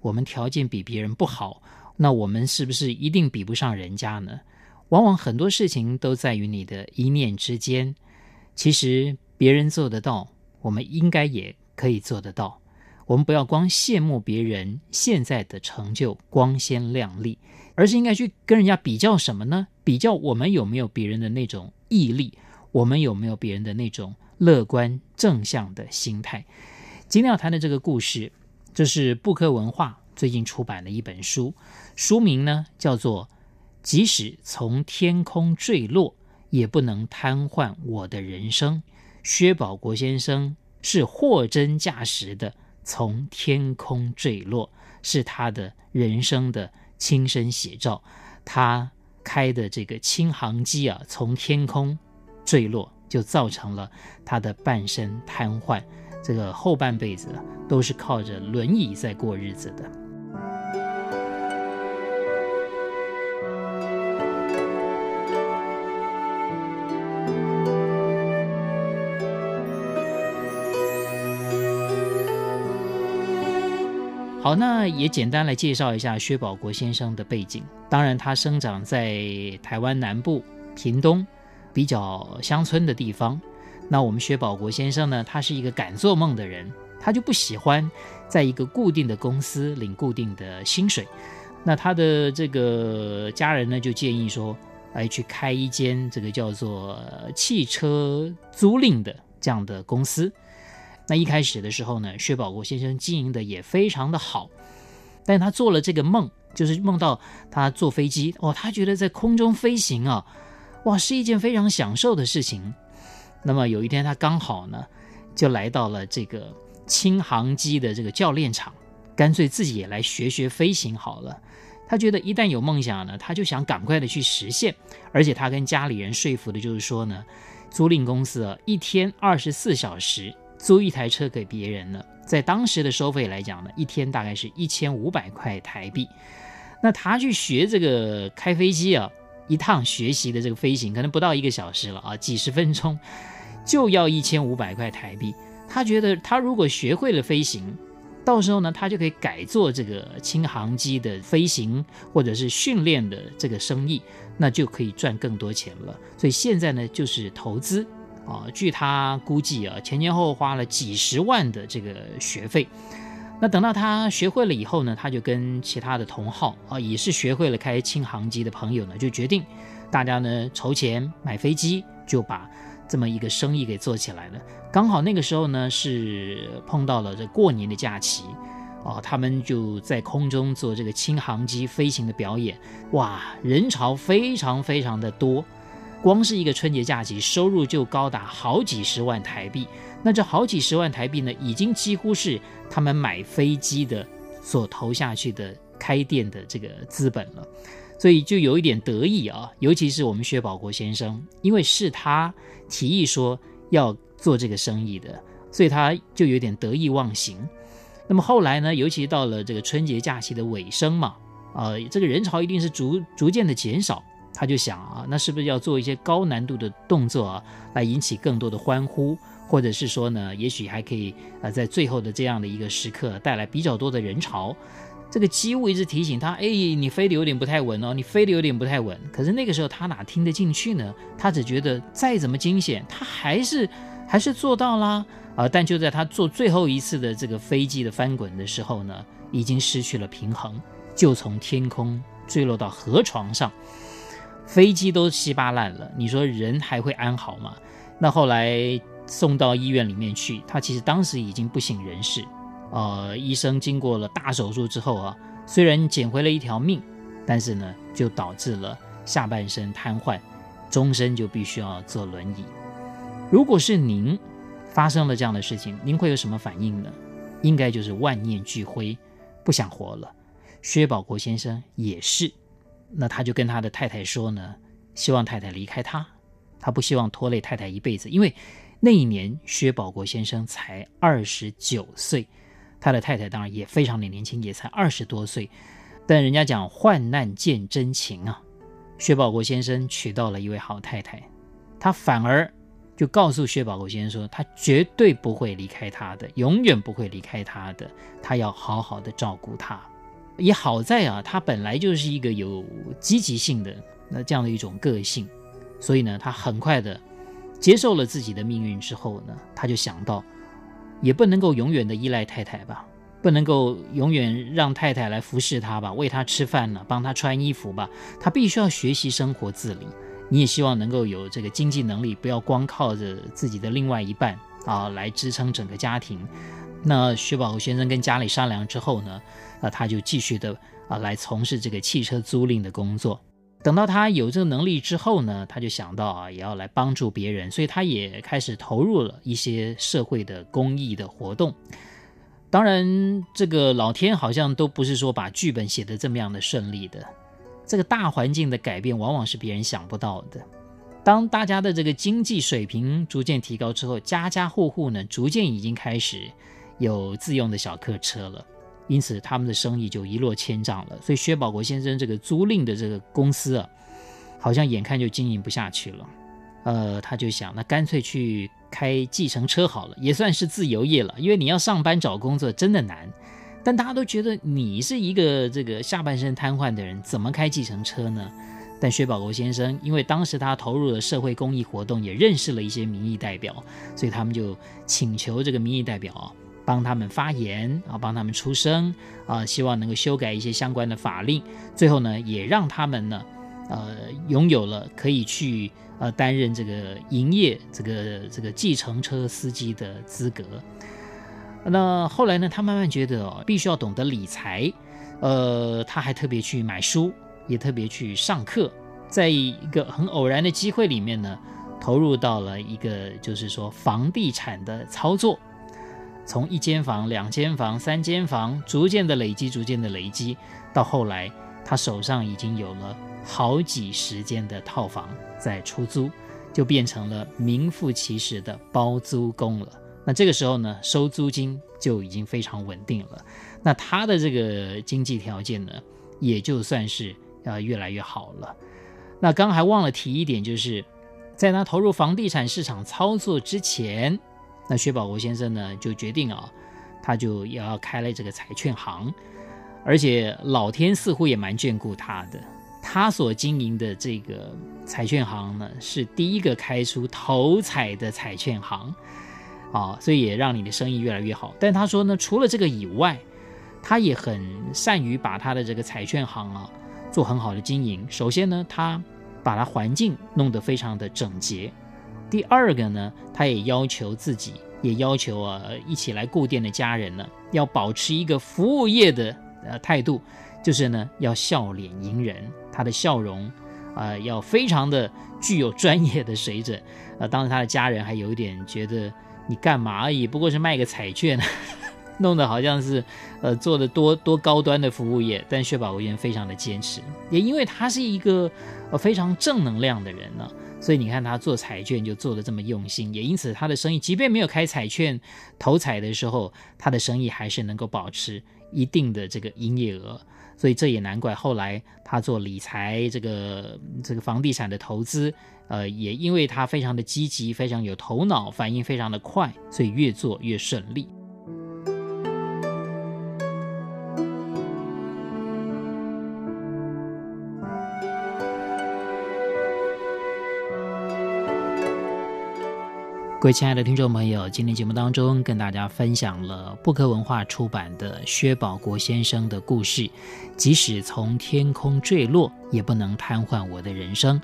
我们条件比别人不好，那我们是不是一定比不上人家呢？往往很多事情都在于你的一念之间。其实别人做得到，我们应该也可以做得到。我们不要光羡慕别人现在的成就光鲜亮丽，而是应该去跟人家比较什么呢？比较我们有没有别人的那种毅力，我们有没有别人的那种乐观正向的心态。今天要谈的这个故事，这是布克文化最近出版的一本书，书名呢叫做《即使从天空坠落，也不能瘫痪我的人生》。薛宝国先生是货真价实的。从天空坠落，是他的人生的亲身写照。他开的这个轻航机啊，从天空坠落，就造成了他的半身瘫痪，这个后半辈子都是靠着轮椅在过日子的。好，那也简单来介绍一下薛宝国先生的背景。当然，他生长在台湾南部屏东比较乡村的地方。那我们薛保国先生呢，他是一个敢做梦的人，他就不喜欢在一个固定的公司领固定的薪水。那他的这个家人呢，就建议说，来去开一间这个叫做汽车租赁的这样的公司。那一开始的时候呢，薛保国先生经营的也非常的好，但他做了这个梦，就是梦到他坐飞机哦，他觉得在空中飞行啊，哇，是一件非常享受的事情。那么有一天，他刚好呢，就来到了这个轻航机的这个教练场，干脆自己也来学学飞行好了。他觉得一旦有梦想呢，他就想赶快的去实现，而且他跟家里人说服的就是说呢，租赁公司啊，一天二十四小时。租一台车给别人呢，在当时的收费来讲呢，一天大概是一千五百块台币。那他去学这个开飞机啊，一趟学习的这个飞行可能不到一个小时了啊，几十分钟就要一千五百块台币。他觉得他如果学会了飞行，到时候呢，他就可以改做这个轻航机的飞行或者是训练的这个生意，那就可以赚更多钱了。所以现在呢，就是投资。啊，据他估计啊，前前后后花了几十万的这个学费。那等到他学会了以后呢，他就跟其他的同好啊，也是学会了开轻航机的朋友呢，就决定大家呢筹钱买飞机，就把这么一个生意给做起来了。刚好那个时候呢，是碰到了这过年的假期啊，他们就在空中做这个轻航机飞行的表演，哇，人潮非常非常的多。光是一个春节假期，收入就高达好几十万台币。那这好几十万台币呢，已经几乎是他们买飞机的所投下去的开店的这个资本了。所以就有一点得意啊，尤其是我们薛保国先生，因为是他提议说要做这个生意的，所以他就有点得意忘形。那么后来呢，尤其到了这个春节假期的尾声嘛，呃，这个人潮一定是逐逐渐的减少。他就想啊，那是不是要做一些高难度的动作啊，来引起更多的欢呼，或者是说呢，也许还可以呃，在最后的这样的一个时刻带来比较多的人潮。这个机务一直提醒他，哎，你飞得有点不太稳哦，你飞得有点不太稳。可是那个时候他哪听得进去呢？他只觉得再怎么惊险，他还是还是做到啦啊。但就在他做最后一次的这个飞机的翻滚的时候呢，已经失去了平衡，就从天空坠落到河床上。飞机都稀巴烂了，你说人还会安好吗？那后来送到医院里面去，他其实当时已经不省人事。呃，医生经过了大手术之后啊，虽然捡回了一条命，但是呢，就导致了下半身瘫痪，终身就必须要坐轮椅。如果是您发生了这样的事情，您会有什么反应呢？应该就是万念俱灰，不想活了。薛保国先生也是。那他就跟他的太太说呢，希望太太离开他，他不希望拖累太太一辈子。因为那一年薛保国先生才二十九岁，他的太太当然也非常的年轻，也才二十多岁。但人家讲患难见真情啊，薛保国先生娶到了一位好太太，他反而就告诉薛保国先生说，他绝对不会离开他的，永远不会离开他的，他要好好的照顾他。也好在啊，他本来就是一个有积极性的那这样的一种个性，所以呢，他很快的接受了自己的命运之后呢，他就想到，也不能够永远的依赖太太吧，不能够永远让太太来服侍他吧，喂他吃饭呢，帮他穿衣服吧，他必须要学习生活自理。你也希望能够有这个经济能力，不要光靠着自己的另外一半啊来支撑整个家庭。那薛保国先生跟家里商量之后呢，啊，他就继续的啊来从事这个汽车租赁的工作。等到他有这个能力之后呢，他就想到啊，也要来帮助别人，所以他也开始投入了一些社会的公益的活动。当然，这个老天好像都不是说把剧本写得这么样的顺利的。这个大环境的改变往往是别人想不到的。当大家的这个经济水平逐渐提高之后，家家户户呢，逐渐已经开始有自用的小客车了。因此，他们的生意就一落千丈了。所以，薛保国先生这个租赁的这个公司啊，好像眼看就经营不下去了。呃，他就想，那干脆去开计程车好了，也算是自由业了。因为你要上班找工作真的难。但大家都觉得你是一个这个下半身瘫痪的人，怎么开计程车呢？但薛保国先生，因为当时他投入了社会公益活动，也认识了一些民意代表，所以他们就请求这个民意代表。帮他们发言啊，帮他们出声啊，希望能够修改一些相关的法令。最后呢，也让他们呢，呃，拥有了可以去呃担任这个营业这个这个计程车司机的资格。那后来呢，他慢慢觉得哦，必须要懂得理财，呃，他还特别去买书，也特别去上课，在一个很偶然的机会里面呢，投入到了一个就是说房地产的操作。从一间房、两间房、三间房，逐渐的累积，逐渐的累积，到后来，他手上已经有了好几十间的套房在出租，就变成了名副其实的包租公了。那这个时候呢，收租金就已经非常稳定了。那他的这个经济条件呢，也就算是呃越来越好了。那刚还忘了提一点，就是在他投入房地产市场操作之前。那薛宝国先生呢，就决定啊，他就要开了这个彩券行，而且老天似乎也蛮眷顾他的。他所经营的这个彩券行呢，是第一个开出头彩的彩券行，啊，所以也让你的生意越来越好。但他说呢，除了这个以外，他也很善于把他的这个彩券行啊做很好的经营。首先呢，他把他环境弄得非常的整洁。第二个呢，他也要求自己，也要求啊一起来顾店的家人呢，要保持一个服务业的呃态度，就是呢要笑脸迎人，他的笑容啊、呃、要非常的具有专业的水准。呃，当时他的家人还有一点觉得你干嘛而已，不过是卖个彩券，弄得好像是呃做的多多高端的服务业。但薛保国先生非常的坚持，也因为他是一个呃非常正能量的人呢。所以你看他做彩券就做的这么用心，也因此他的生意即便没有开彩券头彩的时候，他的生意还是能够保持一定的这个营业额。所以这也难怪后来他做理财这个这个房地产的投资，呃，也因为他非常的积极，非常有头脑，反应非常的快，所以越做越顺利。各位亲爱的听众朋友，今天节目当中跟大家分享了布克文化出版的薛宝国先生的故事，即使从天空坠落，也不能瘫痪我的人生。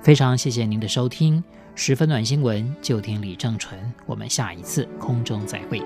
非常谢谢您的收听，十分暖新闻，就听李正淳，我们下一次空中再会。